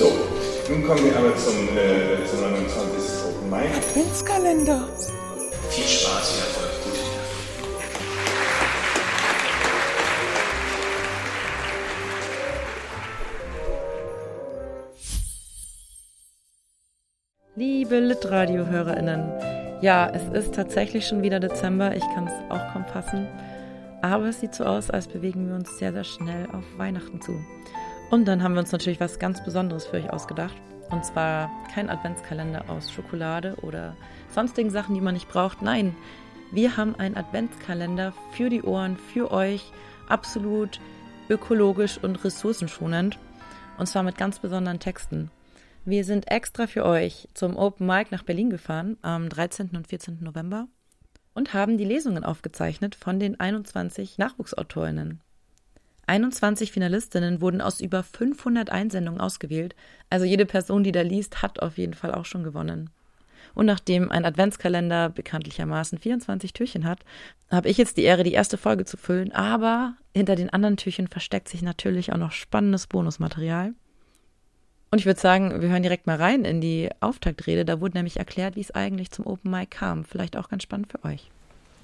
Nun kommen wir aber zum, äh, zum 29. Open Mic. Adventskalender. Viel Spaß, viel Erfolg, gute Liebe Litradio-HörerInnen, ja, es ist tatsächlich schon wieder Dezember, ich kann es auch kaum fassen, aber es sieht so aus, als bewegen wir uns sehr, sehr schnell auf Weihnachten zu. Und dann haben wir uns natürlich was ganz Besonderes für euch ausgedacht. Und zwar kein Adventskalender aus Schokolade oder sonstigen Sachen, die man nicht braucht. Nein, wir haben einen Adventskalender für die Ohren, für euch, absolut ökologisch und ressourcenschonend. Und zwar mit ganz besonderen Texten. Wir sind extra für euch zum Open Mic nach Berlin gefahren am 13. und 14. November und haben die Lesungen aufgezeichnet von den 21 Nachwuchsautorinnen. 21 Finalistinnen wurden aus über 500 Einsendungen ausgewählt, also jede Person, die da liest, hat auf jeden Fall auch schon gewonnen. Und nachdem ein Adventskalender bekanntlichermaßen 24 Türchen hat, habe ich jetzt die Ehre, die erste Folge zu füllen, aber hinter den anderen Türchen versteckt sich natürlich auch noch spannendes Bonusmaterial. Und ich würde sagen, wir hören direkt mal rein in die Auftaktrede. Da wurde nämlich erklärt, wie es eigentlich zum Open Mic kam. Vielleicht auch ganz spannend für euch.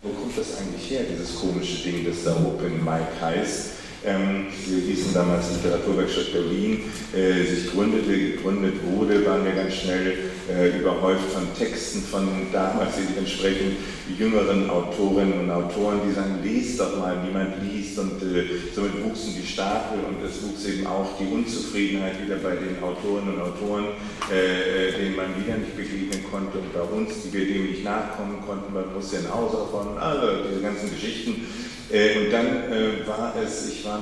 Wo kommt das eigentlich her, dieses komische Ding, das da Open Mic heißt? Ähm, wir hießen damals Literaturwerkstatt Berlin, äh, sich gründete, gegründet wurde, waren wir ganz schnell äh, überhäuft von Texten von damals entsprechend jüngeren Autorinnen und Autoren, die sagen, lest doch mal, niemand liest. Und äh, somit wuchsen die Stapel und es wuchs eben auch die Unzufriedenheit wieder bei den Autorinnen und Autoren, äh, denen man wieder nicht begegnen konnte und bei uns, die wir dem nicht nachkommen konnten, bei Russia in Haus von, also diese ganzen Geschichten. äh, und dann äh, war es, ich war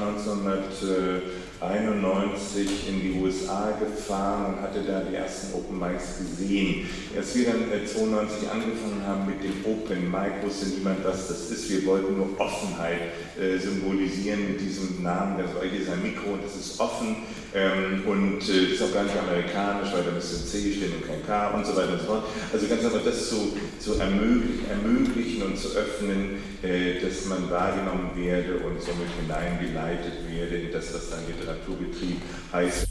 1991 in die USA gefahren und hatte da die ersten Open Mics gesehen. Als wir dann äh, 92 angefangen haben mit dem Open Mic, wusste niemand, was das ist. Wir wollten nur Offenheit äh, symbolisieren mit diesem Namen. Der solche ist ein Mikro und das ist offen ähm, und äh, ist auch gar nicht amerikanisch, weil da ein C stehen und kein K und so weiter und so fort. Also ganz einfach das zu, zu ermöglichen, ermöglichen und zu öffnen, äh, dass man wahrgenommen werde und somit hineingeleitet werde in das, was dann Literaturbetrieb heißt.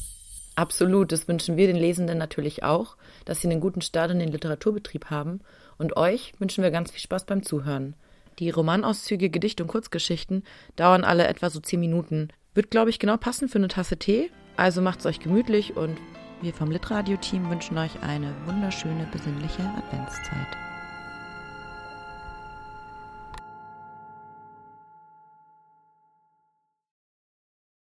Absolut, das wünschen wir den Lesenden natürlich auch, dass sie einen guten Start in den Literaturbetrieb haben. Und euch wünschen wir ganz viel Spaß beim Zuhören. Die Romanauszüge, Gedichte und Kurzgeschichten dauern alle etwa so zehn Minuten. Wird, glaube ich, genau passen für eine Tasse Tee also macht's euch gemütlich und wir vom Litradio-Team wünschen euch eine wunderschöne, besinnliche Adventszeit.